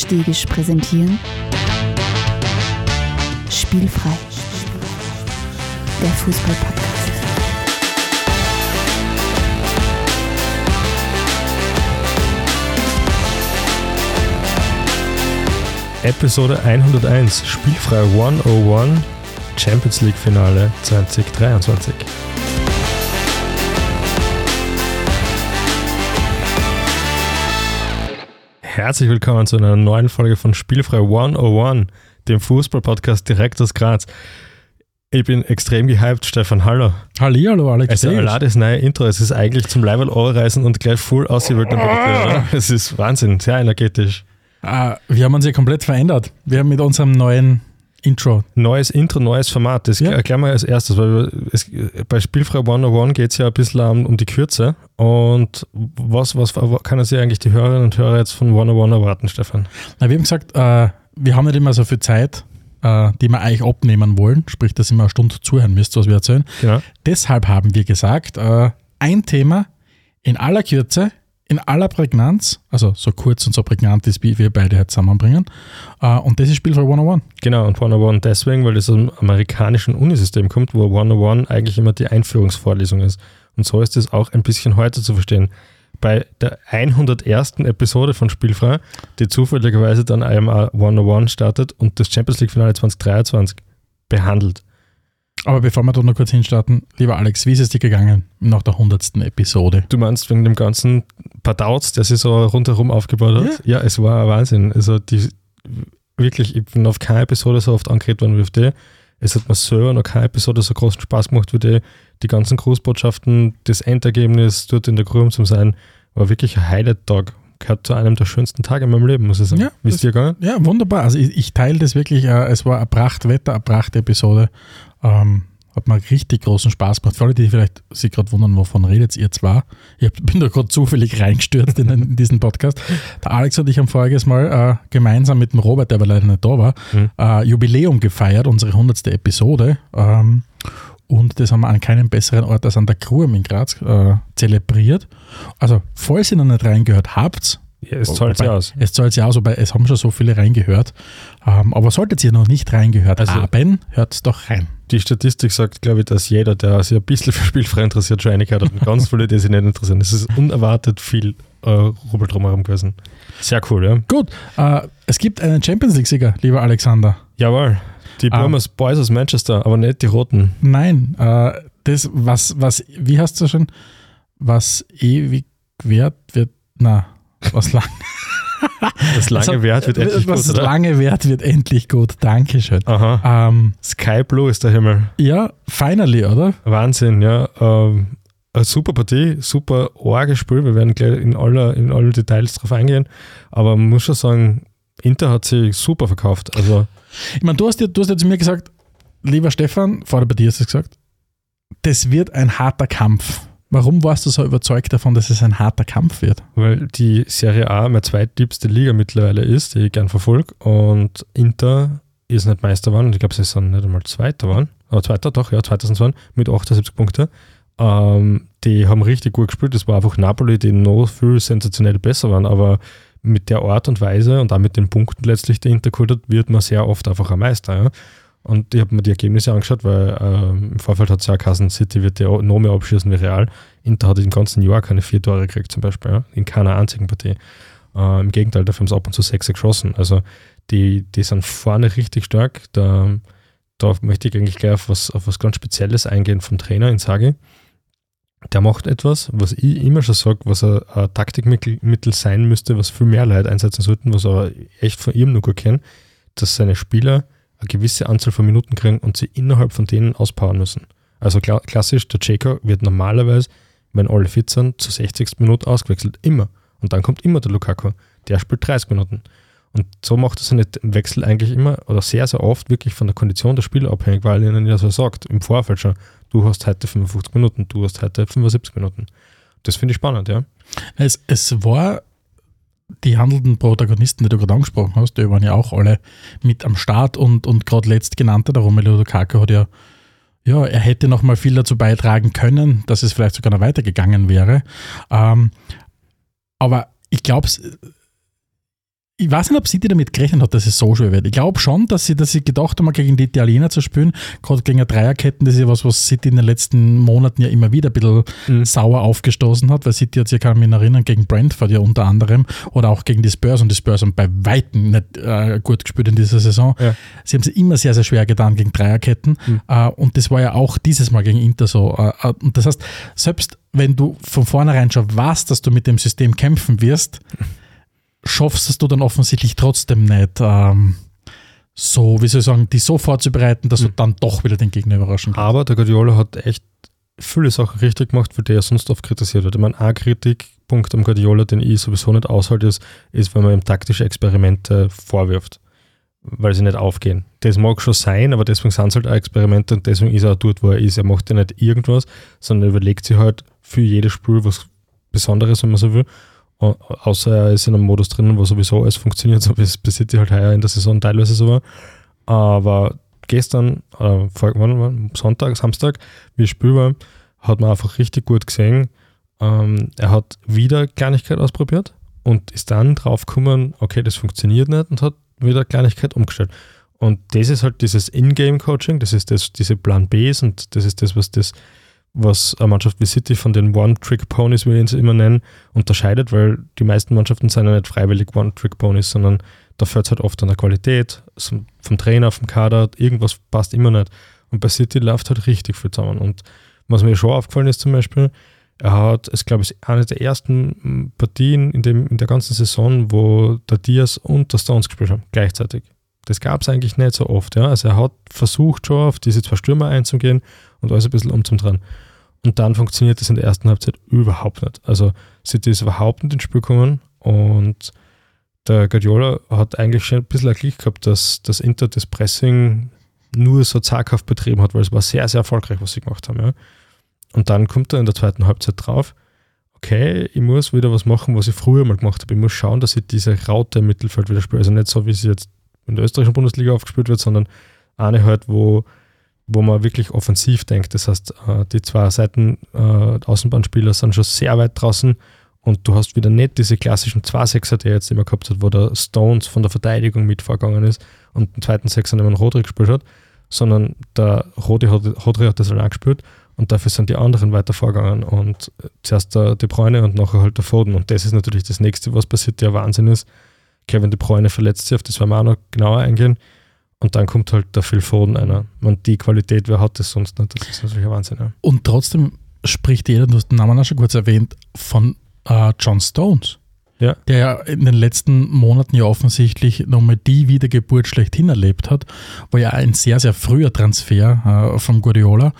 Stegisch präsentieren Spielfrei, der Fußball-Podcast. Episode 101, Spielfrei 101, Champions League Finale 2023. Herzlich willkommen zu einer neuen Folge von Spielfrei 101, dem Fußball-Podcast direkt aus Graz. Ich bin extrem gehypt, Stefan. Hallo. Hallihallo, Alex. Also, allein das neue Intro, es ist eigentlich zum Level reisen und gleich full ausgewählt. Es ist Wahnsinn, sehr energetisch. Ah, wir haben uns ja komplett verändert. Wir haben mit unserem neuen Intro. Neues Intro, neues Format. Das Ja. erklären wir als erstes, weil es, bei Spielfrei 101 geht es ja ein bisschen um, um die Kürze. Und was, was können sich eigentlich die Hörerinnen und Hörer jetzt von 101 erwarten, Stefan? Na, wir haben gesagt, äh, wir haben nicht immer so viel Zeit, äh, die wir eigentlich abnehmen wollen. Sprich, dass ihr immer eine Stunde zuhören müsst, was wir erzählen. Genau. Deshalb haben wir gesagt, äh, ein Thema in aller Kürze, in aller Prägnanz, also so kurz und so prägnant ist, wie wir beide heute zusammenbringen. Äh, und das ist Spielfrei 101. Genau, und 101 deswegen, weil es aus dem amerikanischen Unisystem kommt, wo 101 eigentlich immer die Einführungsvorlesung ist. Und so ist es auch ein bisschen heute zu verstehen. Bei der 101. Episode von Spielfrei, die zufälligerweise dann IMA 101 startet und das Champions League Finale 2023 behandelt. Aber bevor wir da noch kurz hinstarten, lieber Alex, wie ist es dir gegangen nach der 100. Episode? Du meinst wegen dem ganzen Padauts, der sich so rundherum aufgebaut hat? Ja, es war ein Wahnsinn. Also die, wirklich, ich bin auf keine Episode so oft angeredet worden wie auf die. Es hat mir selber noch keine Episode so großen Spaß gemacht wie die. Die ganzen Grußbotschaften, das Endergebnis dort in der Grube zu sein, war wirklich ein Highlight-Tag. Gehört zu einem der schönsten Tage in meinem Leben, muss ich sagen. Ja, wie ist dir gegangen? Ja, wunderbar. Also ich, ich teile das wirklich. Äh, es war ein Prachtwetter, eine Prachtepisode. Ähm, hat mir richtig großen Spaß gemacht. Für alle, die vielleicht sich gerade wundern, wovon redet ihr zwar. Ich bin da gerade zufällig reingestürzt in, in diesen Podcast. Der Alex und ich haben voriges Mal äh, gemeinsam mit dem Robert, der aber leider nicht da war, Mhm. äh, Jubiläum gefeiert, unsere 100. Episode. Ähm, und das haben wir an keinem besseren Ort als an der Kruhm in Graz äh, zelebriert. Also, falls ihr noch nicht reingehört habt, Ja, es zahlt sich aus. Es zahlt sich aus, wobei es haben schon so viele reingehört. Ähm, aber solltet ihr noch nicht reingehört Also- haben, hört doch rein. Die Statistik sagt, glaube ich, dass jeder, der sich ein bisschen für Spielfrei interessiert, schon reingehört hat. Und ganz viele, die sich nicht interessieren. Es ist unerwartet viel äh, Rubel drumherum gewesen. Sehr cool, ja. Gut, äh, es gibt einen Champions League-Sieger, lieber Alexander. Jawohl. Die Ah. Bournemouth Boys aus Manchester, aber nicht die Roten. Nein, äh, das, was, was, wie hast du schon, was ewig wert wird, na, was lang, Das lange Also, Wert wird endlich was gut, oder? lange wert wird endlich gut. Dankeschön. Aha. Ähm, Sky Blue ist der Himmel. ja, finally, oder? Wahnsinn, ja. Ähm, super Partie, super arge Spiel. Wir werden gleich in alle, in alle Details drauf eingehen. Aber man muss schon sagen, Inter hat sich super verkauft. Also, Ich meine, du hast, ja, du hast ja zu mir gesagt, lieber Stefan, vor der Partie hast du es gesagt, das wird ein harter Kampf. Warum warst du so überzeugt davon, dass es ein harter Kampf wird? weil die Serie A meine zweitliebste Liga mittlerweile ist, die ich gern verfolge. Und Inter ist nicht Meister geworden. Ich glaube, sie sind nicht einmal Zweiter geworden. Aber Zweiter, doch, ja, Zweiter sind sie geworden, mit 78 Punkten. Ähm, die haben richtig gut gespielt. Das war einfach Napoli, die noch viel sensationell besser waren. Aber mit der Art und Weise und auch mit den Punkten letztlich, die Inter geholt hat, wird man sehr oft einfach ein Meister. Ja? Und ich habe mir die Ergebnisse angeschaut, weil ähm, im Vorfeld hat es ja Kassen City wird ja noch mehr abschießen wie Real. Inter hat im ganzen Jahr keine vier Tore gekriegt, zum Beispiel, ja? in keiner einzigen Partie. Äh, Im Gegenteil, dafür haben sie ab und zu sechs geschossen. Also die, die sind vorne richtig stark. Da, da möchte ich eigentlich gleich auf was, auf was ganz Spezielles eingehen vom Trainer Inzaghi. Der macht etwas, was ich immer schon sage, was ein, ein Taktikmittel Mittel sein müsste, was viel mehr Leute einsetzen sollten, was aber echt von ihm nur gut kennen, dass seine Spieler eine gewisse Anzahl von Minuten kriegen und sie innerhalb von denen auspowern müssen. Also kla klassisch, der Jaco wird normalerweise, wenn alle fit sind, zur 60. Minute ausgewechselt. Immer. Und dann kommt immer der Lukaku. Der spielt 30 Minuten. Und so macht er seine Wechsel eigentlich immer oder sehr, sehr oft wirklich von der Kondition der Spieler abhängig, weil er ihnen ja so sagt, im Vorfeld schon, du hast heute 55 Minuten, du hast heute 75 Minuten. Das finde ich spannend, ja. Es, es war die handelnden Protagonisten, die du gerade angesprochen hast, die waren ja auch alle mit am Start und, und gerade letztgenannter, der Romelu Lukaku hat ja, ja, er hätte noch mal viel dazu beitragen können, dass es vielleicht sogar noch weitergegangen wäre. Ähm, aber ich glaube, ich weiß nicht, ob City damit gerechnet hat, dass es so schwer wird. Ich glaube schon, dass sie, dass sie gedacht haben, gegen die Italiener zu spielen, gerade gegen eine Dreierketten, das ist ja was, was City in den letzten Monaten ja immer wieder ein bisschen mhm. sauer aufgestoßen hat, weil City hat sich, kann mich erinnern, gegen Brentford ja unter anderem oder auch gegen die Spurs und die Spurs haben bei Weitem nicht äh, gut gespielt in dieser Saison. Ja. Sie haben sie immer sehr, sehr schwer getan gegen Dreierketten mhm. äh, und das war ja auch dieses Mal gegen Inter so. Äh, äh und das heißt, selbst wenn du von vornherein schon weißt, dass du mit dem System kämpfen wirst, schaffst es du dann offensichtlich trotzdem nicht, ähm, so, wie soll ich sagen, die so vorzubereiten, dass mhm. du hm. dann doch wieder den Gegner überraschen kannst. Aber der Guardiola hat echt viele Sachen richtig gemacht, für die er sonst oft kritisiert wird. Ich meine, ein Kritikpunkt am Guardiola, den ich sowieso nicht aushalte, ist, ist, wenn man ihm taktische Experimente vorwirft, weil sie nicht aufgehen. Das mag schon sein, aber deswegen sind es halt auch Experimente und deswegen ist er auch dort, wo er ist. Er macht ja nicht irgendwas, sondern überlegt sich halt für jedes Spiel was Besonderes, wenn man so will außer er ist in einem Modus drinnen, wo sowieso alles funktioniert, so wie es bei City halt heuer in der Saison teilweise so war. Aber gestern, äh, Sonntag, Samstag, wie ich Spiel war, hat man einfach richtig gut gesehen. Ähm, er hat wieder Kleinigkeit ausprobiert und ist dann draufgekommen, okay, das funktioniert nicht und hat wieder Kleinigkeit umgestellt. Und das ist halt dieses In-Game-Coaching, das ist das, diese Plan Bs und das ist das, was das was eine Mannschaft wie City von den One-Trick-Ponies, wie wir sie immer nennen, unterscheidet, weil die meisten Mannschaften sind ja nicht freiwillig One-Trick-Ponies, sondern da fällt es halt oft an der Qualität, vom Trainer, vom Kader, irgendwas passt immer nicht. Und bei City läuft halt richtig viel zusammen. Und was mir schon aufgefallen ist zum Beispiel, er hat, es glaube ich, eine der ersten Partien in, dem, in der ganzen Saison, wo der Diaz und der Stones gespielt haben, gleichzeitig. Das gab es eigentlich nicht so oft. Ja? Also er hat versucht schon auf diese zwei Stürmer einzugehen und alles ein bisschen umzudrehen. Und dann funktioniert das in der ersten Halbzeit überhaupt nicht. Also City ist überhaupt nicht ins Spiel gekommen und der Guardiola hat eigentlich schon ein bisschen ein Glück gehabt, dass das Inter das Pressing nur so zaghaft betrieben hat, weil es war sehr, sehr erfolgreich, was sie gemacht haben. Ja. Und dann kommt er in der zweiten Halbzeit drauf, okay, ich muss wieder was machen, was ich früher mal gemacht habe. Ich muss schauen, dass ich diese Raute im Mittelfeld wieder spiele. Also nicht so, wie sie jetzt in der österreichischen Bundesliga aufgespielt wird, sondern eine halt, wo wo man wirklich offensiv denkt. Das heißt, äh, die zwei Seiten äh, Außenbahnspieler sind schon sehr weit draußen und du hast wieder nicht diese klassischen zwei Sechser, die er jetzt immer gehabt hat, wo der Stones von der Verteidigung mit vorgegangen ist und den zweiten Sechser immer Rodri gespielt hat, sondern der Rodri hat, Rodri hat das allein gespielt und dafür sind die anderen weiter vorgegangen und zuerst der De Bruyne und nachher halt der Foden und das ist natürlich das nächste, was passiert, der Wahnsinn ist. Kevin De Bruyne verletzt sich, auf das werden wir auch noch genauer eingehen. Und dann kommt halt der Phil Foden einer. Und die Qualität, wer hat das sonst nicht? Das ist natürlich ein Wahnsinn. Ja. Und trotzdem spricht jeder, du hast den Namen auch schon kurz erwähnt, von äh, John Stones ja. der ja in den letzten Monaten ja offensichtlich nochmal die Wiedergeburt schlechthin erlebt hat, war ja ein sehr, sehr früher Transfer äh, von Guardiola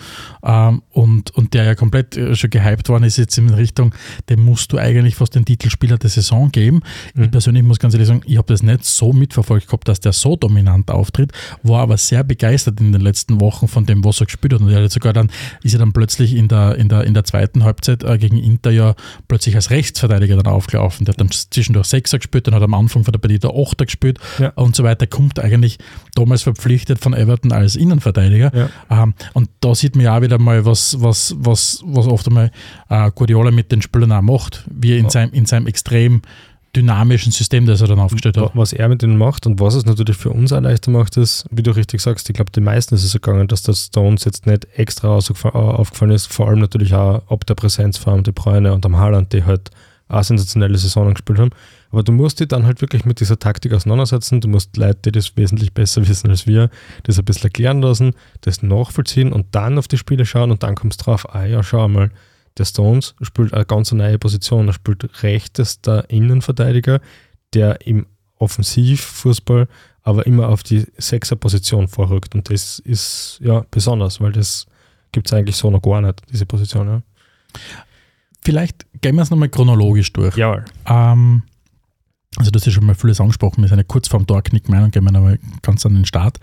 ähm, und, und der ja komplett äh, schon gehypt worden ist, jetzt in Richtung, dem musst du eigentlich fast den Titelspieler der Saison geben. Mhm. Ich persönlich muss ganz ehrlich sagen, ich habe das nicht so mitverfolgt gehabt, dass der so dominant auftritt, war aber sehr begeistert in den letzten Wochen von dem, was er gespielt hat. Und er hat sogar dann, ist er dann plötzlich in der, in der, in der zweiten Halbzeit äh, gegen Inter ja plötzlich als Rechtsverteidiger dann aufgelaufen. Der hat dann zwischendurch Sechser gespielt, dann hat er am Anfang von der Partie der Achter gespielt ja. und so weiter. Kommt eigentlich damals verpflichtet von Everton als Innenverteidiger. Ja. Ähm, und da sieht man ja auch wieder mal, was, was, was, was oft einmal äh, Guardiola mit den Spielern auch macht, wie er in, ja. seinem, in seinem extrem dynamischen System, das er dann aufgestellt hat. Was er mit denen macht und was es natürlich für uns auch leichter macht, ist, wie du richtig sagst, ich glaube, den meisten ist es gegangen, dass der Stones jetzt nicht extra aufgefallen ist, vor allem natürlich auch ob der Präsenz vor allem die Bräune und am Haaland, die halt auch sensationelle Saisonen gespielt haben. Aber du musst dich dann halt wirklich mit dieser Taktik auseinandersetzen. Du musst Leute, die das wesentlich besser wissen als wir, das ein bisschen erklären lassen, das nachvollziehen und dann auf die Spiele schauen und dann kommst du drauf, ah ja, schau mal, der Stones spielt eine ganz neue Position. Er spielt rechtester Innenverteidiger, der im Offensivfußball aber immer auf die Sechser-Position vorrückt. Und das ist ja besonders, weil das gibt es eigentlich so noch gar nicht, diese Position. Ja. Vielleicht gehen wir es nochmal chronologisch durch. Ja. Ähm, also das ist schon mal vieles angesprochen, wir sind ja kurz vorm Torknick-Meinung, gehen wir nochmal ganz an den Start.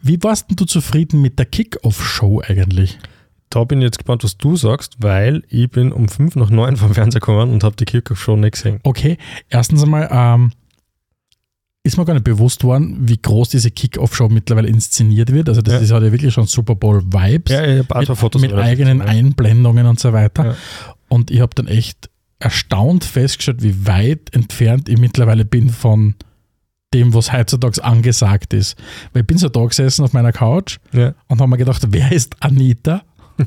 Wie warst du zufrieden mit der Kick-Off-Show eigentlich? Da bin ich jetzt gespannt, was du sagst, weil ich bin um 5 nach 9 vom Fernseher gekommen und habe die Kick-Off-Show nicht gesehen. Okay, erstens einmal, ähm, ist mir gar nicht bewusst worden, wie groß diese Kick-Off-Show mittlerweile inszeniert wird. Also das ja. ist, ja wirklich schon Super Bowl-Vibes. Ja, ich mit, Fotos mit eigenen Einblendungen und so weiter. Ja. Und ich habe dann echt erstaunt festgestellt, wie weit entfernt ich mittlerweile bin von dem, was heutzutage angesagt ist. Weil ich bin so da gesessen auf meiner Couch Ja. und habe mir gedacht, wer ist Anita?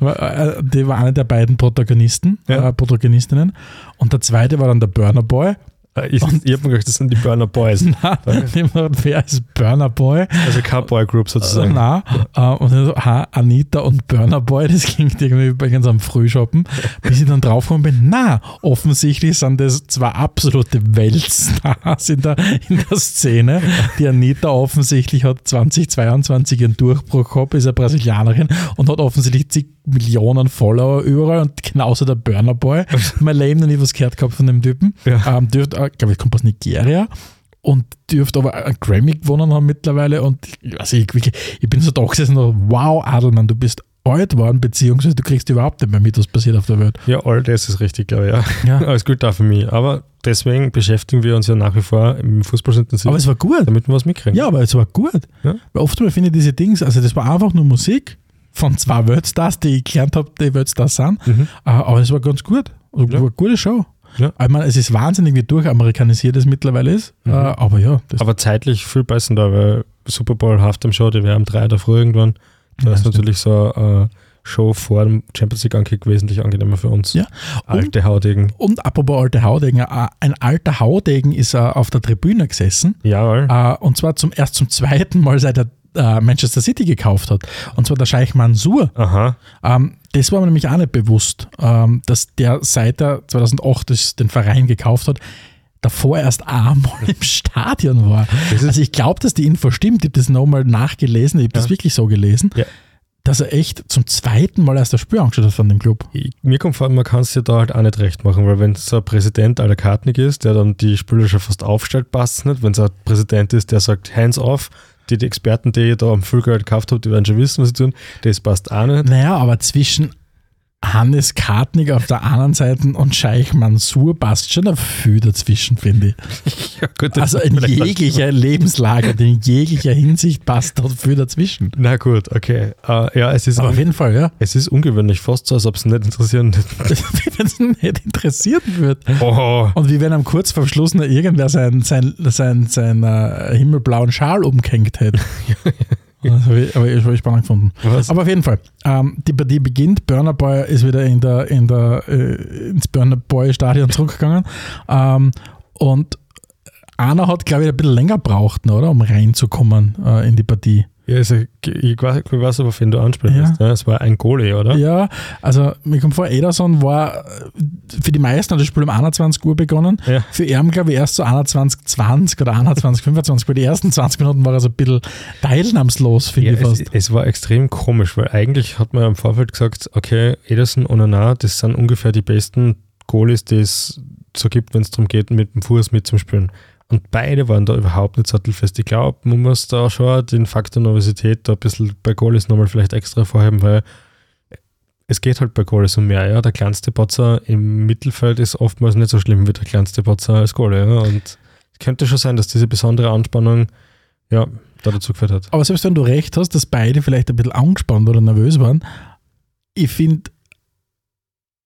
die war eine der beiden Protagonisten, Ja. äh, Protagonistinnen. Und der zweite war dann der Burner Boy. Äh, Ich, ich habe mir gedacht, das sind die Burner Boys. Na, gedacht, wer ist Burner Boy? Also kein Boy Group sozusagen. Na, äh, und dann so, ha, Anita und Burner Boy, das klingt irgendwie bei uns am Frühshoppen, bis ich dann draufgekommen bin, na, offensichtlich sind das zwei absolute Weltstars in der, in der Szene. Die Anita offensichtlich hat 2022 ihren Durchbruch gehabt, ist eine Brasilianerin und hat offensichtlich zig Millionen Follower überall und genauso der Burner Boy. mein Leben noch nie was gehört gehabt von dem Typen. Ja. Ähm, dürft, äh, glaube ich, kommt aus Nigeria und dürfte aber einen Grammy gewonnen haben mittlerweile und also ich, ich bin so da gesessen und wow, Adelmann, du bist alt geworden, beziehungsweise du kriegst überhaupt nicht mehr mit, was passiert auf der Welt. Ja, all das ist richtig, glaube ich. Ja. Ja. Alles gut da für mich. Aber deswegen beschäftigen wir uns ja nach wie vor im Fußball-intensiv, Aber es war gut. damit wir was mitkriegen. Ja, aber es war gut. Ja. Weil oftmals finde ich diese Dings, also das war einfach nur Musik von zwei Weltstars, die ich gelernt habe, die Weltstars sind, Mhm. Äh, aber es war ganz gut. Also, Ja. war eine gute Show. Ja. Ich meine, es ist wahnsinnig, wie durchamerikanisiert es mittlerweile ist, Mhm. äh, aber ja. Aber zeitlich viel besser da, weil Super Bowl Halftime Show, die wäre um drei der Früh irgendwann. Da Ja, ist stimmt. natürlich so eine Show vor dem Champions League Ankick wesentlich angenehmer für uns. Ja. Alte Haudegen. Und apropos alte Haudegen, äh, ein alter Haudegen ist äh, auf der Tribüne gesessen Jawohl. äh, und zwar zum, erst zum zweiten Mal, seit er äh, Manchester City gekauft hat. Und zwar der Scheich Mansour. Aha. Ähm, das war mir nämlich auch nicht bewusst, ähm, dass der seit er 2008 das, den Verein gekauft hat, davor erst einmal im Stadion war. Das Also ich glaube, dass die Info stimmt. Ich habe das nochmal nachgelesen. Ich habe das Ja. wirklich so gelesen, Ja. dass er echt zum zweiten Mal erst das Spiel angeschaut hat von dem Club. Mir kommt vor, man kann es ja da halt auch nicht recht machen, weil wenn so ein Präsident aller Kartnick ist, der dann die Spieler schon fast aufstellt, passt es nicht. Wenn es ein Präsident ist, der sagt, hands off, die, die Experten, die ihr da am Füllgeld gekauft habt, die werden schon wissen, was sie tun, das passt auch nicht. Naja, aber zwischen Hannes Kartnick auf der anderen Seite und Scheich Mansur passt schon viel dazwischen, finde ich. Ja, gut, Also in jeglicher Lebenslage, in jeglicher Hinsicht passt dort viel dazwischen. Na gut, okay. Äh, ja, es ist, Aber auf jeden Fall, ja. es ist ungewöhnlich, fast so, als ob es nicht interessieren wie wenn es nicht interessieren würde. Oh, Und wie wenn am kurz vor Schluss noch irgendwer seinen sein, sein, sein, äh, himmelblauen Schal umgehängt hätte. Das habe ich, aber ich, spannend gefunden. was? Aber auf jeden Fall, ähm, die Partie beginnt. Burner Boy ist wieder in der, in der, äh, ins Burner Boy Stadion zurückgegangen. Ähm, und einer hat, glaube ich, ein bisschen länger gebraucht, ne, oder? Um reinzukommen äh, in die Partie. Ja, also, ich, weiß, ich weiß aber, wen du ansprichst. Ja. Es war ein Goalie, oder? Ja, also mir kommt vor, Ederson war äh, für die meisten hat das Spiel um 21 Uhr begonnen. Ja. Für ihn, glaube ich, erst so 21, 20 oder 21, 25. Bei den ersten 20 Minuten war er so ein bisschen teilnahmslos, finde Ja, ich fast. es, es war extrem komisch, weil eigentlich hat man im Vorfeld gesagt, okay, Ederson und Onana, das sind ungefähr die besten Goalies, die es so gibt, wenn es darum geht, mit dem Fuß mitzuspielen. Und beide waren da überhaupt nicht sattelfest. Ich glaube, man muss da schon den Faktor Nervosität da ein bisschen bei Goalies nochmal vielleicht extra vorheben, weil es geht halt bei Goalies um mehr. Ja? Der kleinste Botzer im Mittelfeld ist oftmals nicht so schlimm wie der kleinste Botzer als Goalie. Ja? Und es könnte schon sein, dass diese besondere Anspannung ja, da dazu geführt hat. Aber selbst wenn du recht hast, dass beide vielleicht ein bisschen angespannt oder nervös waren, ich finde,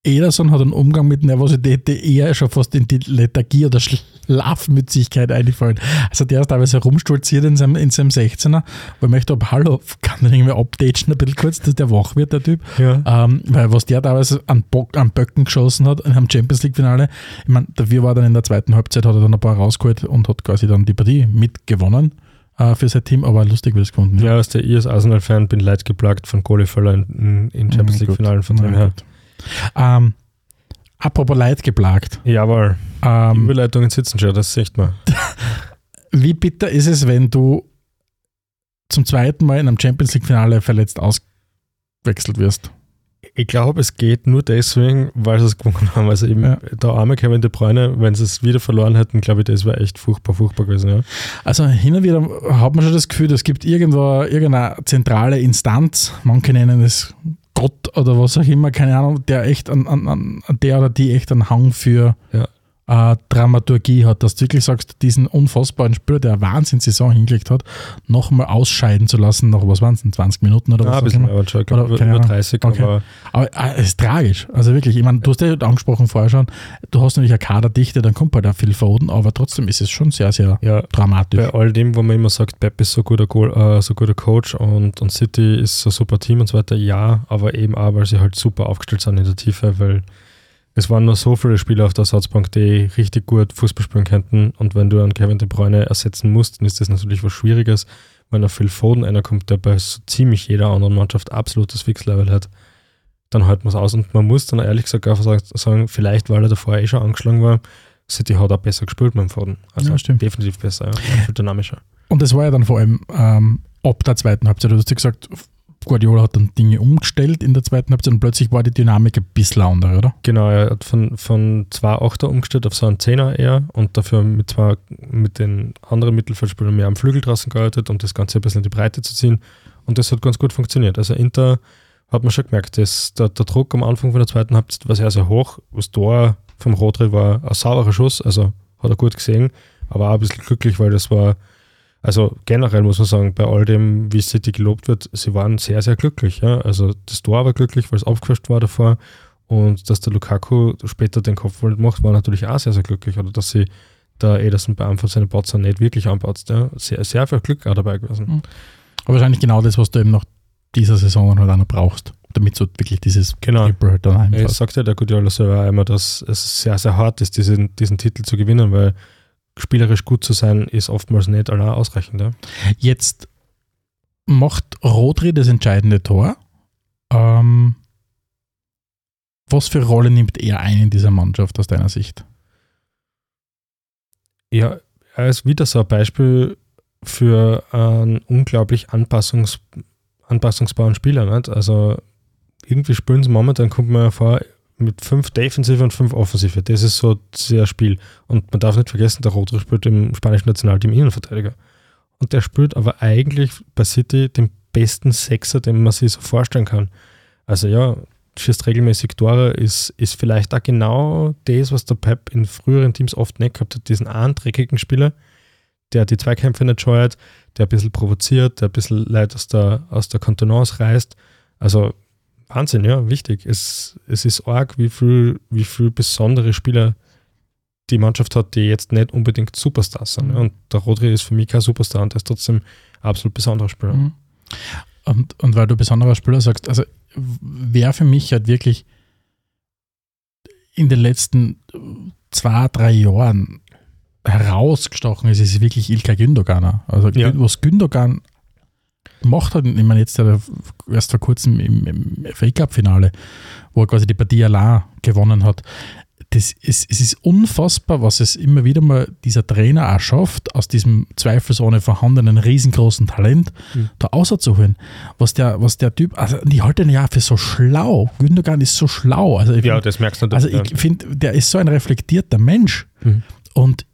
Ederson hat einen Umgang mit Nervosität, der eher schon fast in die Lethargie oder Schlafmützigkeit eingefallen. Also der ist teilweise herumstolziert in seinem, in seinem 16er, weil ich möchte, ob, hallo, kann den irgendwie updaten ein bisschen kurz, dass der wach wird, der Typ. Ja. Ähm, weil was der teilweise an, Bock, an Böcken geschossen hat in einem Champions League-Finale, ich meine, dafür war dann in der zweiten Halbzeit, hat er dann ein paar rausgeholt und hat quasi dann die Partie mitgewonnen äh, für sein Team, aber lustig wird es gefunden. Ja, als der ich als Arsenal-Fan bin leid geplagt von Goalie-Fäller in, in Champions. League-Finalen von dem Ja. Ähm, apropos Leid geplagt. Jawohl, Ähm, Überleitungen sitzen schon, das sieht man. wie bitter ist es, wenn du zum zweiten Mal in einem Champions League-Finale verletzt ausgewechselt wirst? Ich glaube, es geht nur deswegen, weil sie es gewonnen haben. Also eben Ja. der arme Kevin De Bruyne, wenn sie es wieder verloren hätten, glaube ich, das wäre echt furchtbar, furchtbar gewesen. Ja. Also hin und wieder hat man schon das Gefühl, es gibt irgendwo irgendeine zentrale Instanz, manche nennen es Gott oder was auch immer, keine Ahnung, der echt an, an, an der oder die echt einen Hang für Ja. Äh, Dramaturgie hat, dass du wirklich sagst, diesen unfassbaren Spieler, der eine Wahnsinnssaison hingelegt hat, nochmal ausscheiden zu lassen, nach was waren es, 20 Minuten oder Ah, was? ein bisschen mehr, aber schon, Oder, über, keine über Ahnung. 30, Okay. aber Aber äh, es ist tragisch. Also wirklich, ich meine, du hast ja angesprochen vorher schon, du hast natürlich eine Kaderdichte, dann kommt halt auch viel Verhoden, aber trotzdem ist es schon sehr, sehr ja, dramatisch. bei all dem, wo man immer sagt, Pep ist so guter, Goal, äh, so guter Coach und, und City ist so ein super Team und so weiter, ja, aber eben auch, weil sie halt super aufgestellt sind in der Tiefe, weil es waren nur so viele Spieler auf der Ersatzbank, die richtig gut Fußball spielen könnten und wenn du einen Kevin De Bruyne ersetzen musst, dann ist das natürlich was Schwieriges, wenn ein Phil Foden einer kommt, der bei so ziemlich jeder anderen Mannschaft absolutes Fixlevel hat, dann hält man es aus und man muss dann ehrlich gesagt einfach sagen- vielleicht weil er davor eh schon angeschlagen war, City hat auch besser gespielt mit dem Foden. Also Ja, stimmt. definitiv besser, ja. viel dynamischer. Und das war ja dann vor allem ähm, ab der zweiten Halbzeit. Du hast ja gesagt, Guardiola hat dann Dinge umgestellt in der zweiten Halbzeit und plötzlich war die Dynamik ein bisschen andere, oder? Genau, er hat von, von zwei Achter umgestellt auf so einen Zehner eher und dafür mit zwei mit den anderen Mittelfeldspielern mehr am Flügel draußen gearbeitet, um das Ganze ein bisschen in die Breite zu ziehen. Und das hat ganz gut funktioniert. Also Inter hat man schon gemerkt, dass der, der Druck am Anfang von der zweiten Halbzeit war sehr, sehr hoch. Das Tor vom Rodri war ein sauberer Schuss, also hat er gut gesehen, aber auch ein bisschen glücklich, weil das war, also generell muss man sagen, bei all dem, wie City gelobt wird, sie waren sehr, sehr glücklich. Ja? Also das Tor war glücklich, weil es aufgefrischt war davor. Und dass der Lukaku später den Kopfball macht, war natürlich auch sehr, sehr glücklich. Oder dass sie der Ederson bei Anfang seine Patzer nicht wirklich anpatzt. Ja. Sehr, sehr viel Glück auch dabei gewesen. Mhm. Aber wahrscheinlich genau das, was du eben nach dieser Saison halt auch noch brauchst, damit du wirklich dieses Genau. Triple halt dann Es einfach. sagt ja der Guardiola selber auch immer, dass es sehr, sehr hart ist, diesen, diesen Titel zu gewinnen, weil spielerisch gut zu sein ist oftmals nicht allein ausreichend. Ja. Jetzt macht Rodri das entscheidende Tor. Ähm, was für Rolle nimmt er ein in dieser Mannschaft aus deiner Sicht? Ja, er ist wieder so ein Beispiel für einen unglaublich anpassungs anpassungsbaren Spieler. Nicht? Also irgendwie spielen sie momentan, kommt man ja vor, mit fünf Defensive und fünf Offensive. Das ist so sehr Spiel. Und man darf nicht vergessen, der Rodri spielt im spanischen Nationalteam Innenverteidiger. Und der spielt aber eigentlich bei City den besten Sechser, den man sich so vorstellen kann. Also ja, schießt regelmäßig Tore, ist, ist vielleicht auch genau das, was der Pep in früheren Teams oft nicht gehabt hat, diesen einen dreckigen Spieler, der die Zweikämpfe nicht scheut, der ein bisschen provoziert, der ein bisschen Leute aus der, aus der Kontenance reißt. Also Wahnsinn, ja, wichtig. Es, es ist arg, wie viel, wie viel besondere Spieler die Mannschaft hat, die jetzt nicht unbedingt Superstars sind. Mhm. Und der Rodri ist für mich kein Superstar und der ist trotzdem ein absolut besonderer Spieler. Mhm. Und, und weil du besonderer Spieler sagst, also wer für mich halt wirklich in den letzten zwei, drei Jahren herausgestochen ist, ist wirklich Ilkay Gündogan. Also Ja. was Gündogan gemacht hat, ich meine jetzt hat er erst vor kurzem im, im FA Cup-Finale, wo er quasi die Partie allein gewonnen hat, das ist, es ist unfassbar, was es immer wieder mal dieser Trainer auch schafft, aus diesem zweifelsohne vorhandenen riesengroßen Talent Mhm. da auszuholen. Was der, was der Typ, also die halten ihn ja für so schlau. Gündogan ist so schlau. Also ich Ja, find- das merkst du also natürlich. ich finde, der ist so ein reflektierter Mensch. Mhm. Und,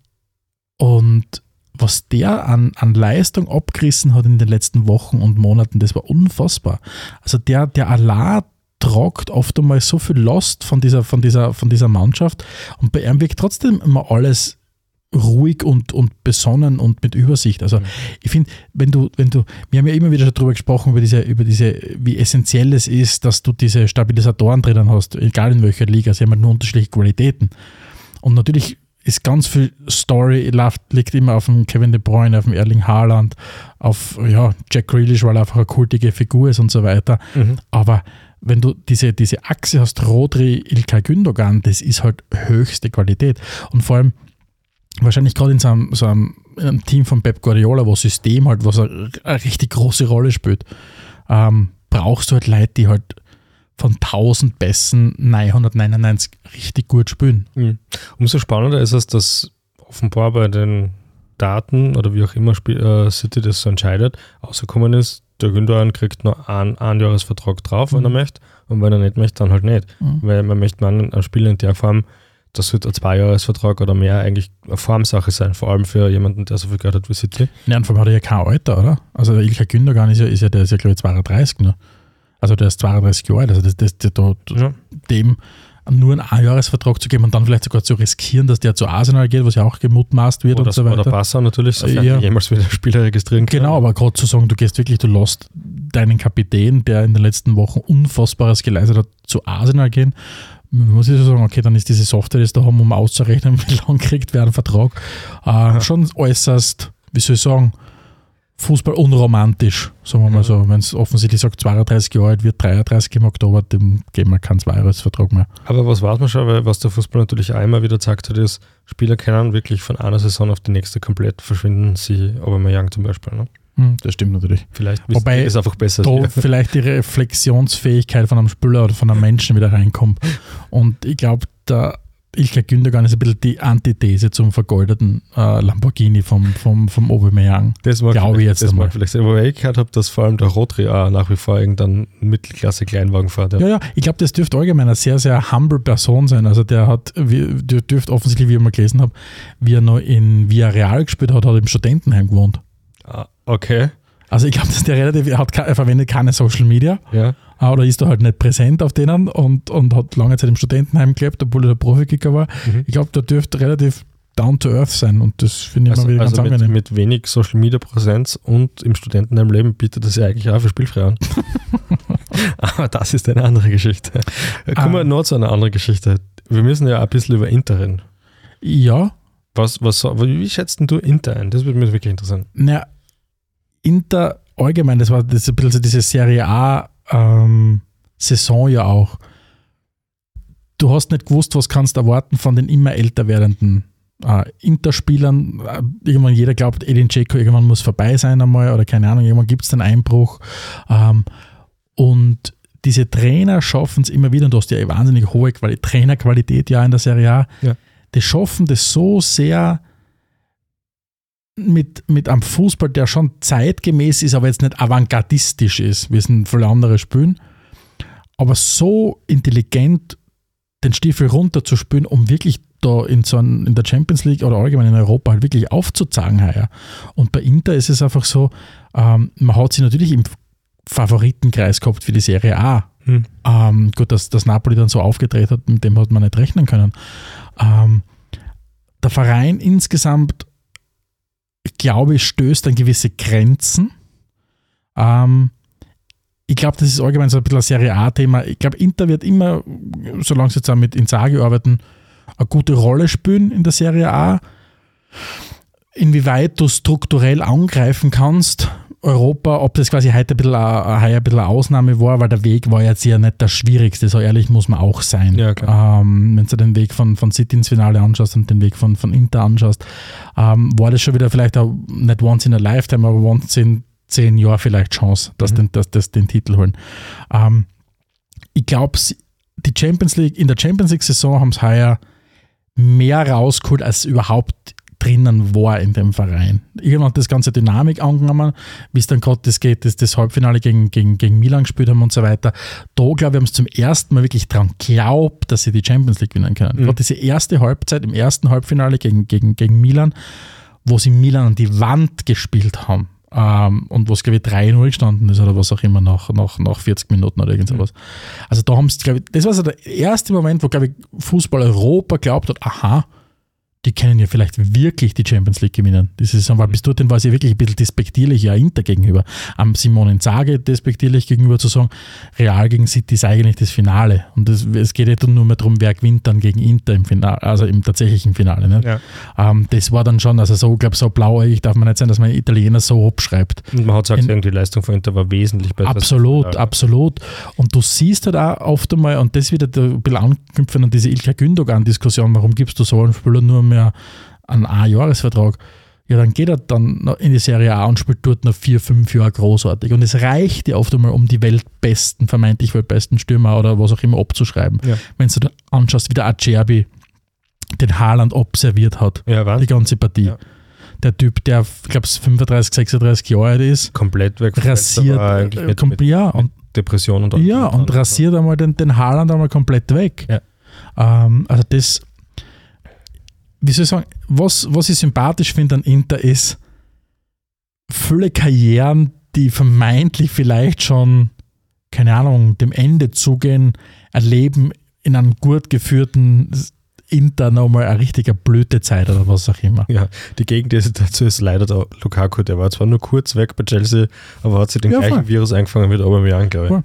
und was der an, an Leistung abgerissen hat in den letzten Wochen und Monaten, das war unfassbar. Also der, der Allah tragt oft einmal so viel Last von dieser, von dieser, von dieser Mannschaft und bei ihm wirkt trotzdem immer alles ruhig und, und besonnen und mit Übersicht. Also Mhm. ich finde, wenn du, wenn du, wir haben ja immer wieder schon darüber gesprochen, über diese, über diese, wie essentiell es ist, dass du diese Stabilisatoren drinnen hast, egal in welcher Liga, sie haben halt nur unterschiedliche Qualitäten. Und natürlich ist ganz viel Story, liegt immer auf dem Kevin De Bruyne, auf dem Erling Haaland, auf ja, Jack Grealish, weil er einfach eine kultige Figur ist und so weiter. Mhm. Aber wenn du diese, diese Achse hast, Rodri, Ilkay Gündogan, das ist halt höchste Qualität. Und vor allem, wahrscheinlich gerade in so einem, so einem, in einem Team von Pep Guardiola, wo System halt, was eine, eine richtig große Rolle spielt, ähm, brauchst du halt Leute, die halt von 1000 Pässen 999 richtig gut spielen. Mhm. Umso spannender ist es, dass offenbar bei den Daten oder wie auch immer Spiel, äh, City das so entscheidet, ausgekommen ist, der Gündogan kriegt nur einen Einjahresvertrag drauf, wenn er Mhm. möchte, und wenn er nicht möchte, dann halt nicht. Mhm. Weil man möchte man einen Spieler in der Form, das wird ein Zweijahresvertrag oder mehr eigentlich eine Formsache sein, vor allem für jemanden, der so viel Geld hat wie City. Ja, und vor allem hat er ja kein Alter, oder? Also der Ilkay Gündogan ist ja, ist ja der ist ja, glaube ich, 32 nur. Also der ist 32 Jahre alt, also das, das, das, da- Ja. dem nur einen Einjahresvertrag zu geben und dann vielleicht sogar zu riskieren, dass der zu Arsenal geht, was ja auch gemutmaßt wird Oder, und so weiter. oder Barca natürlich, sofern Ja. jemals wieder Spieler registrieren können. Genau, aber gerade zu sagen, du gehst wirklich, du lässt deinen Kapitän, der in den letzten Wochen Unfassbares geleistet hat, zu Arsenal gehen, muss ich so sagen, okay, dann ist diese Software, die es da haben, um auszurechnen, wie lange kriegt wer einen Vertrag, äh, schon äußerst, wie soll ich sagen, Fußball unromantisch, sagen wir mal Ja. so. Wenn es offensichtlich sagt, 32 Jahre alt wird 33 im Oktober, dem geben wir keinen Zweijahresvertrag mehr. Aber was weiß man schon, weil was der Fußball natürlich auch immer wieder gesagt hat, ist, Spieler können wirklich von einer Saison auf die nächste komplett verschwinden, sie Aubameyang zum Beispiel. Ne? Hm, das stimmt natürlich. Vielleicht Wobei es einfach besser. da vielleicht die Reflexionsfähigkeit von einem Spieler oder von einem Menschen wieder reinkommt. Und ich glaube, der Ilka Gündogan ist ein bisschen die Antithese zum vergoldeten äh, Lamborghini vom, vom, vom Aubameyang. Das mag Glaube ich jetzt das mag vielleicht sein. Wobei ich gehört habe, dass vor allem der Rotri auch nach wie vor irgendeinen Mittelklasse-Kleinwagen fährt. Ja. Ja, ja, ich glaube, das dürfte allgemein eine sehr, sehr humble Person sein. Also der hat, der dürfte offensichtlich, wie ich mal gelesen habe, wie er noch in Villarreal gespielt hat, hat er im Studentenheim gewohnt. Ah, okay, Also ich glaube, dass der relativ, er, hat, er verwendet keine Social Media ja. Äh, oder ist da halt nicht präsent auf denen und, und hat lange Zeit im Studentenheim gelebt, obwohl er der Profikicker war. Mhm. Ich glaube, der dürfte relativ down to earth sein und das finde ich Also, mal wieder also ganz mit, angenehm. mit wenig Social Media Präsenz und im Studentenheim leben bietet das ja eigentlich auch für spielfrei an. Aber das ist eine andere Geschichte. Kommen wir Ah. noch zu einer anderen Geschichte. Wir müssen ja ein bisschen über Inter reden. Ja, Was, was, wie schätzt denn du Inter ein? Das würde mich wirklich interessieren. na, Inter allgemein, das war das ein bisschen so diese Serie A ähm, Saison ja auch. Du hast nicht gewusst, was kannst du erwarten von den immer älter werdenden äh, Interspielern. Äh, irgendwann jeder glaubt, Edin Dzeko irgendwann muss vorbei sein einmal oder keine Ahnung, irgendwann gibt es den Einbruch. Ähm, und diese Trainer schaffen es immer wieder, und du hast ja wahnsinnig hohe Quali Trainerqualität ja in der Serie A, Ja. die schaffen das so sehr mit, mit einem Fußball, der schon zeitgemäß ist, aber jetzt nicht avantgardistisch ist, wie es viele andere spielen, aber so intelligent den Stiefel runterzuspielen, um wirklich da in, so ein, in der Champions League oder allgemein in Europa halt wirklich aufzuzeigen heuer. Und bei Inter ist es einfach so, ähm, man hat sie natürlich im Favoritenkreis gehabt für die Serie A. Hm. Ähm, gut, dass, dass Napoli dann so aufgedreht hat, mit dem hat man nicht rechnen können. Ähm, der Verein insgesamt, glaube ich, stößt an gewisse Grenzen. Ähm, ich glaube, das ist allgemein so ein bisschen ein Serie A-Thema. Ich glaube, Inter wird immer, solange sie auch mit Inzaghi arbeiten, eine gute Rolle spielen in der Serie A. Inwieweit du strukturell angreifen kannst, Europa, ob das quasi heute ein bisschen, eine, ein bisschen eine Ausnahme war, weil der Weg war jetzt ja nicht der schwierigste, so ehrlich muss man auch sein. Ja. Ähm, wenn du den Weg von, von City ins Finale anschaust und den Weg von, von Inter anschaust, ähm, war das schon wieder vielleicht auch nicht once in a lifetime, aber once in zehn Jahren vielleicht Chance, dass, Mhm. den, dass, dass den Titel holen. Ähm, ich glaube, die Champions League, in der Champions League-Saison haben sie heuer mehr rausgeholt, als überhaupt drinnen war in dem Verein. Irgendwann hat das ganze Dynamik angenommen, wie es dann gerade das geht, das, das Halbfinale gegen, gegen, gegen Milan gespielt haben und so weiter. Da, glaube ich, haben sie zum ersten Mal wirklich dran geglaubt, dass sie die Champions League gewinnen können. Mhm. Gerade diese erste Halbzeit im ersten Halbfinale gegen, gegen, gegen Milan, wo sie Milan an die Wand gespielt haben. Ähm, und wo es, glaube ich, 3-0 gestanden ist oder was auch immer nach, nach, nach 40 Minuten oder irgend sowas. Also da haben sie, glaube ich, das war so der erste Moment, wo, glaube ich, Fußball Europa glaubt hat, aha, die können ja vielleicht wirklich die Champions League gewinnen. Die Saison, weil bis dorthin war sie wirklich ein bisschen despektierlich ja Inter gegenüber. Am Simone Inzaghi despektierlich gegenüber zu sagen, Real gegen City ist eigentlich das Finale. Und das, es geht ja dann nur mehr darum, wer gewinnt dann gegen Inter im Finale, also im tatsächlichen Finale. Nicht? Ja. Ähm, das war dann schon, also so, ich glaube, so blauäugig darf man nicht sein, dass man Italiener so abschreibt. Und man hat gesagt, In- die Leistung von Inter war wesentlich besser. Absolut, absolut. Und du siehst halt auch oft einmal, und das wieder ein bisschen anknüpfen an diese Ilka Gündogan-Diskussion, warum gibst du so einem Spieler nur mehr einen A-Jahresvertrag? Ja, dann geht er dann in die Serie A und spielt dort noch vier, fünf Jahre großartig. Und es reicht ja oft einmal, um die weltbesten, vermeintlich weltbesten Stürmer oder was auch immer abzuschreiben. Ja. Wenn du da anschaust, wie der Acerbi den Haaland observiert hat, Ja, die Wahnsinn. ganze Partie. Ja. Der Typ, der, ich glaube, 35, 36 Jahre alt ist, Komplett weg. rasiert, eigentlich äh, mit, mit ja, und Depression und ja, und rasiert einmal den, den Haaland einmal komplett weg. Ja. Ähm, also das, wie soll ich sagen, was, was ich sympathisch finde an Inter ist, viele Karrieren, die vermeintlich vielleicht schon, keine Ahnung, dem Ende zugehen, erleben in einem gut geführten Inter nochmal eine richtige Blütezeit oder was auch immer. Ja, die Gegensituation ist leider der Lukaku. Der war zwar nur kurz weg bei Chelsea, aber hat sich den Ja, gleichen voll. Virus eingefangen wie Aubameyang, glaube ich. Voll.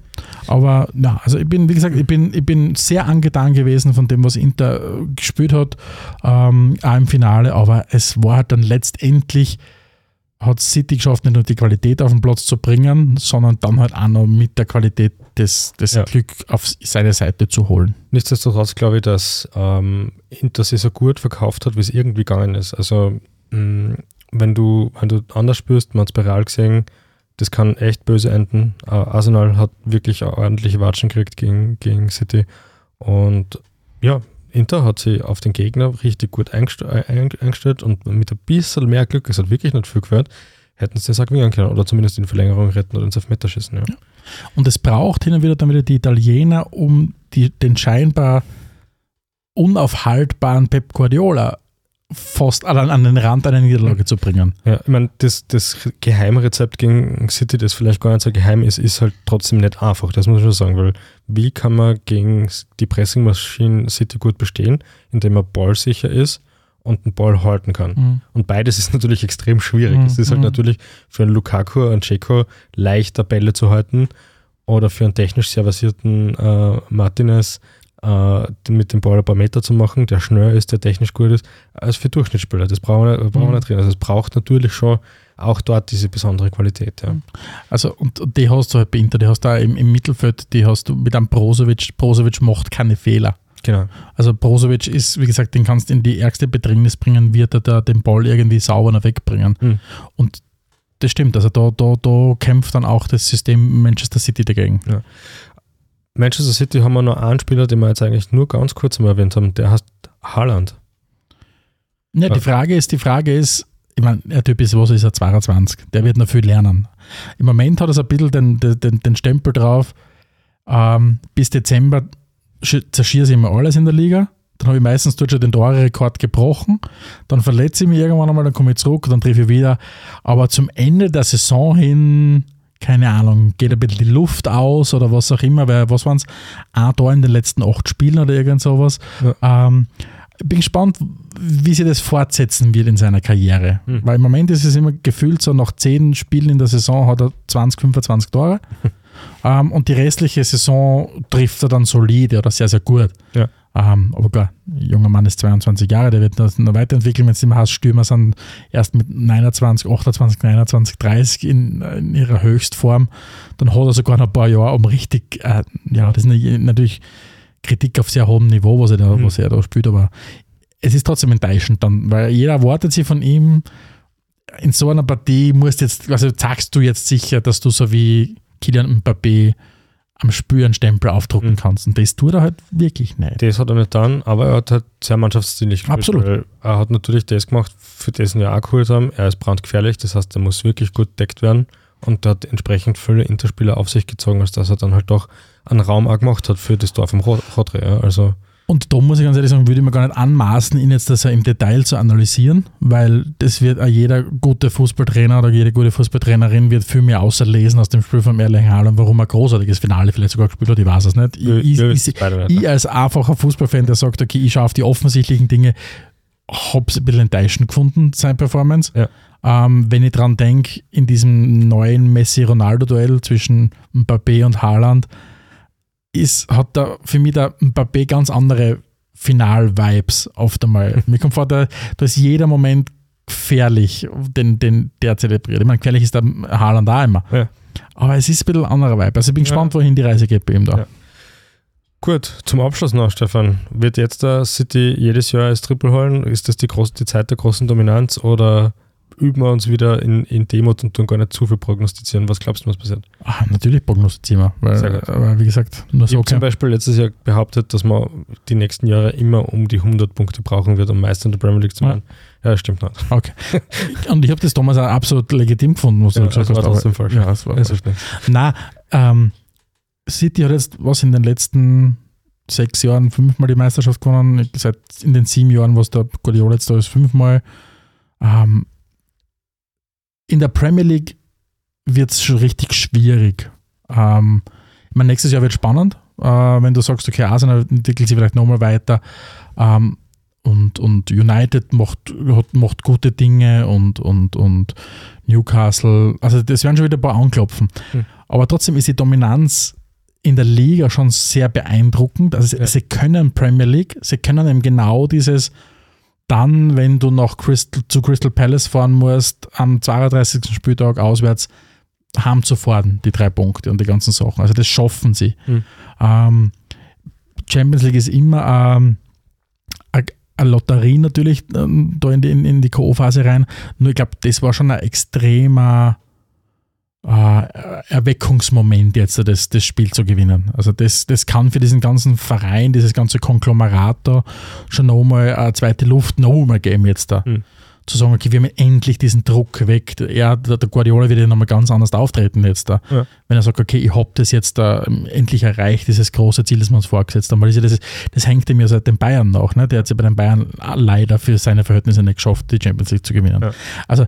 Aber ja, also ich bin, wie gesagt, ich bin, ich bin sehr angetan gewesen von dem, was Inter äh, gespielt hat, ähm, auch im Finale, aber es war halt dann letztendlich, hat City geschafft, nicht nur die Qualität auf den Platz zu bringen, sondern dann halt auch noch mit der Qualität das, das Ja. Glück auf seine Seite zu holen. Nichtsdestotrotz glaube ich, dass ähm, Inter sich so gut verkauft hat, wie es irgendwie gegangen ist. Also, mh, wenn du, wenn du anders spürst, man hat es bei Real gesehen, das kann echt böse enden. Äh, Arsenal hat wirklich ordentliche Watschen gekriegt gegen, gegen City. Und ja, Inter hat sich auf den Gegner richtig gut äh, ein- eingestellt und mit ein bisschen mehr Glück, es hat wirklich nicht viel gehört, hätten sie das auch gewinnen können oder zumindest in Verlängerung retten oder ins Elfmeter schießen. Ja. Und es braucht hin und wieder dann wieder die Italiener, um die, den scheinbar unaufhaltbaren Pep Guardiola fast an, an den Rand einer Niederlage zu bringen. Ja, ich meine, das, das Geheimrezept gegen City, das vielleicht gar nicht so geheim ist, ist halt trotzdem nicht einfach. Das muss ich schon sagen, weil wie kann man gegen die Pressingmaschine City gut bestehen, indem man ballsicher ist und den Ball halten kann. Und beides ist natürlich extrem schwierig. Mhm, Es ist halt mhm. natürlich für einen Lukaku, einen Checo leichter Bälle zu halten oder für einen technisch sehr versierten äh, Martinez äh, mit dem Ball ein paar Meter zu machen, der schnell ist, der technisch gut ist, als für Durchschnittsspieler. Das brauchen wir, brauchen wir Mhm. nicht drin. Also es braucht natürlich schon auch dort diese besondere Qualität. Ja. Also, und und die hast du halt bei Inter, die hast du auch im, im Mittelfeld, die hast du mit einem Brozovic. Brozovic macht keine Fehler. Genau. Also Brozovic ist, wie gesagt, den kannst du in die ärgste Bedrängnis bringen, wird er da den Ball irgendwie sauber noch wegbringen. Mhm. Und das stimmt, also da, da, da kämpft dann auch das System Manchester City dagegen. Manchester City haben wir noch einen Spieler, den wir jetzt eigentlich nur ganz kurz mal erwähnt haben, der heißt Haaland. Ja, die Ja. Frage ist, die Frage ist, ich meine, der Typ ist, was ist er, 22, der wird noch viel lernen. Im Moment hat er so ein bisschen den, den, den, Stempel drauf, ähm, bis Dezember sch- zerschiere ich immer alles in der Liga, dann habe ich meistens dort schon den Tore-Rekord gebrochen, dann verletze ich mich irgendwann einmal, dann komme ich zurück, dann treffe ich wieder, aber zum Ende der Saison hin, keine Ahnung, geht ein bisschen die Luft aus oder was auch immer, weil was waren es, ein Tor in den letzten acht Spielen oder irgend sowas. Ähm, ich bin gespannt, wie sie das fortsetzen wird in seiner Karriere. Hm. Weil im Moment ist es immer gefühlt so, nach zehn Spielen in der Saison hat er 20, 25 Tore. ähm, und die restliche Saison trifft er dann solide oder sehr, sehr gut. Ja. Ähm, aber klar, ein junger Mann ist 22 Jahre, der wird das noch weiterentwickeln. Wenn es immer heißt, Stürmer sind erst mit 29, 28, 29, 30 in, in ihrer Höchstform, dann hat er sogar noch ein paar Jahre, um richtig, äh, ja, das ist natürlich Kritik auf sehr hohem Niveau, was er da, Mhm. was er da spielt, aber es ist trotzdem enttäuschend dann, weil jeder erwartet sich von ihm, in so einer Partie musst jetzt, also sagst du jetzt sicher, dass du so wie Kylian Mbappé am Spiel einen Stempel aufdrucken Mhm. kannst. Und das tut er halt wirklich nicht. Das hat er nicht dann, aber er hat halt sehr mannschaftsdienlich gespielt. Absolut. Weil er hat natürlich das gemacht, für das ihn ja auch geholt haben. Er ist brandgefährlich, das heißt, er muss wirklich gut deckt werden. Und er hat entsprechend viele Interspieler auf sich gezogen, als dass er dann halt doch einen Raum auch gemacht hat für das Tor vom Ro- Rodri. Ja. Also Und da muss ich ganz ehrlich sagen, würde ich mir gar nicht anmaßen, ihn jetzt das im Detail zu analysieren, weil das wird auch jeder gute Fußballtrainer oder jede gute Fußballtrainerin wird viel mehr außerlesen aus dem Spiel von Erling Haaland, warum er ein großartiges Finale vielleicht sogar gespielt hat, ich weiß es nicht. Ich, wir, ich, ich, ich als einfacher Fußballfan, der sagt, okay, ich schaue auf die offensichtlichen Dinge, habe es ein bisschen enttäuschend gefunden, seine Performance. Ja. Ähm, wenn ich dran denke, in diesem neuen Messi-Ronaldo-Duell zwischen Mbappé und Haaland, ist, hat da für mich der Mbappé ganz andere Final-Vibes oft einmal. Mir kommt vor, da, da ist jeder Moment gefährlich, den, den der zelebriert. Ich meine, gefährlich ist der Haaland auch immer. Ja. Aber es ist ein bisschen ein anderer Vibe. Also ich bin Ja. gespannt, wohin die Reise geht bei ihm da. Ja. Gut, zum Abschluss noch, Stefan. Wird jetzt der City jedes Jahr als Triple holen? Ist das die, groß, die Zeit der großen Dominanz oder üben wir uns wieder in, in Demut und tun gar nicht zu viel prognostizieren? Was glaubst du, was passiert? Ah, natürlich prognostizieren wir, weil, aber wie gesagt, nur Ich so habe zum kann. Beispiel letztes Jahr behauptet, dass man die nächsten Jahre immer um die 100 Punkte brauchen wird, um Meister in der Premier League zu Ja. werden. Ja, stimmt nicht. Okay. Und ich habe das damals auch absolut legitim gefunden, was du Ja, gesagt es war trotzdem falsch. Ja, es war Ist falsch. Nein, ähm, City hat jetzt was in den letzten sechs Jahren fünfmal die Meisterschaft gewonnen. Seit in den sieben Jahren, was der Guardiola jetzt da ist, fünfmal. Ähm, in der Premier League wird es schon richtig schwierig. Ähm, ich meine, nächstes Jahr wird spannend. äh, wenn du sagst, okay, Arsenal entwickelt sich vielleicht nochmal weiter ähm, und, und United macht, macht gute Dinge und, und, und Newcastle, also das werden schon wieder ein paar anklopfen. Hm. Aber trotzdem ist die Dominanz in der Liga schon sehr beeindruckend. Also Ja. sie können Premier League, sie können eben genau dieses dann, wenn du nach Crystal, zu Crystal Palace fahren musst, am 32. Spieltag auswärts, haben sofort die drei Punkte und die ganzen Sachen. Also das schaffen sie. Hm. Ähm, Champions League ist immer ähm, eine Lotterie natürlich ähm, da in die, in, in die K.O.-Phase rein. Nur ich glaube, das war schon ein extremer Erweckungsmoment jetzt, das, das Spiel zu gewinnen. Also das, das kann für diesen ganzen Verein, dieses ganze Konglomerat da schon nochmal eine zweite Luft nochmal geben jetzt da. Hm. Zu sagen, okay, wir haben endlich diesen Druck weg. Er, der, der Guardiola wird ja nochmal ganz anders auftreten jetzt da. Ja. Wenn er sagt, okay, ich habe das jetzt da ähm, endlich erreicht, dieses große Ziel, das wir uns vorgesetzt haben. Weil das, ja das, das hängt ihm ja seit den Bayern nach. Ne? Der hat es ja bei den Bayern leider für seine Verhältnisse nicht geschafft, die Champions League zu gewinnen. Ja. Also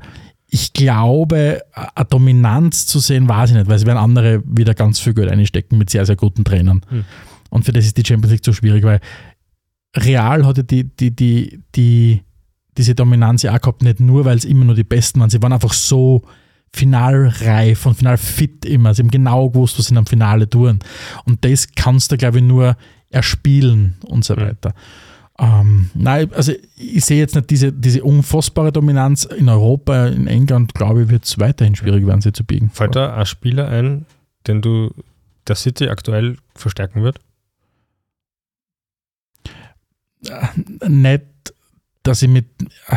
ich glaube, eine Dominanz zu sehen, weiß ich nicht, weil es werden andere wieder ganz viel Geld einstecken mit sehr, sehr guten Trainern. Hm. Und für das ist die Champions League zu schwierig, weil Real hatte die, die, die, die, diese Dominanz ja auch gehabt, nicht nur, weil es immer nur die Besten waren, sie waren einfach so finalreif und finalfit immer. Sie haben genau gewusst, was sie am Finale tun. Und das kannst du, glaube ich, nur erspielen und so Mhm. Ähm, nein, also ich sehe jetzt nicht diese, diese unfassbare Dominanz in Europa, in England, glaube ich, wird es weiterhin schwierig werden, sie zu biegen. Fällt da ein Spieler ein, den du der City aktuell verstärken wird? nicht, dass ich mit äh,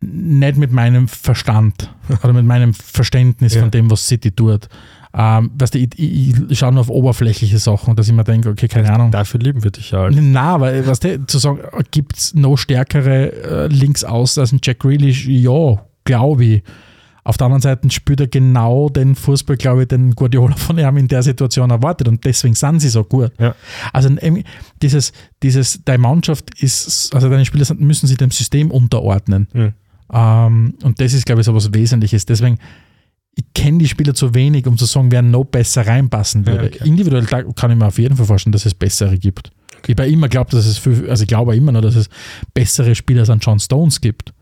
nicht mit meinem Verstand oder mit meinem Verständnis Ja. von dem, was City tut. Ähm, weißt du, ich, ich, ich schaue nur auf oberflächliche Sachen, dass ich mir denke, okay, keine Ahnung. Dafür lieben wir dich ja. Halt. Na, aber weißt du, zu sagen, gibt es noch stärkere äh, links aus als ein Jack Grealish? Ja, glaube ich. Auf der anderen Seite spielt er genau den Fußball, glaube ich, den Guardiola von ihm in der Situation erwartet und deswegen sind sie so gut. Ja. Also ähm, dieses, dieses, deine Mannschaft ist, also deine Spieler müssen sich dem System unterordnen. Mhm. Ähm, und das ist, glaube ich, so was Wesentliches. Deswegen, ich kenne die Spieler zu wenig, um zu sagen, wer noch besser reinpassen Ja, würde. okay. Individuell kann ich mir auf jeden Fall vorstellen, dass es bessere gibt. Ich habe immer glaubt, dass es viel, also ich glaube immer noch, dass es bessere Spieler als an John Stones gibt.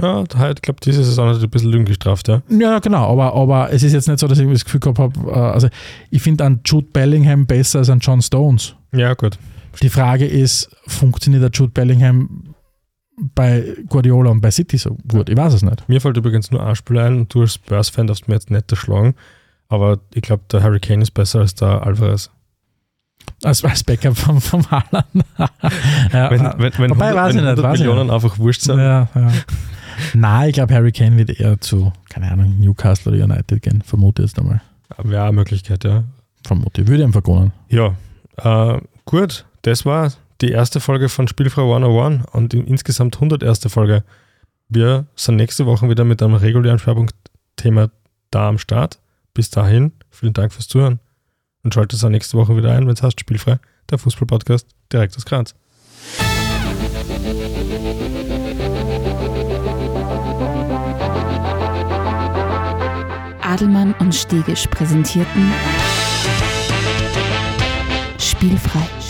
Ja, ich glaube, diese Saison hat er ein bisschen Lügen gestraft, ja. Ja, genau, aber, aber es ist jetzt nicht so, dass ich das Gefühl gehabt habe, äh, also ich finde an Jude Bellingham besser als an John Stones. Ja, gut. Die Frage ist, funktioniert der Jude Bellingham bei Guardiola und bei City so gut? Ich weiß es nicht. Mir fällt übrigens nur ein Spiel ein und du als Spurs-Fan darfst mir jetzt nicht erschlagen, aber ich glaube, der Harry Kane ist besser als der Alvarez. Als, als Backup vom, vom Haaland. ja, Wenn, äh, wenn, wenn wobei, 100, weiß ich wenn nicht, 100 weiß ich Millionen einfach wurscht sind, ja, ja. Nein, ich glaube, Harry Kane wird eher zu, keine Ahnung, Newcastle oder United gehen. Vermute jetzt einmal. wäre eine Möglichkeit, ja. Vermute. Würde einfach gewonnen. Ja, äh, gut, das war die erste Folge von Spielfrei 101 und in, insgesamt 101. Folge. Wir sind nächste Woche wieder mit einem regulären Schwerpunktthema da am Start. Bis dahin, vielen Dank fürs Zuhören und schaltet es auch nächste Woche wieder ein, wenn es heißt Spielfrei, der Fußball-Podcast direkt aus Graz. Adelmann und Stegisch präsentierten Spielfrei.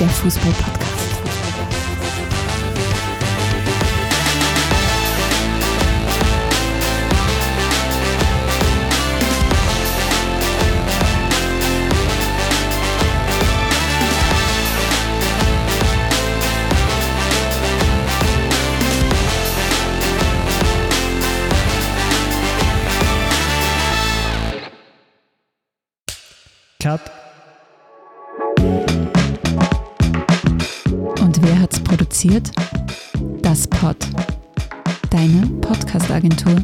Der Fußball-Podcast. Cut. hat's produziert? Das Pod. Deine Podcast-Agentur.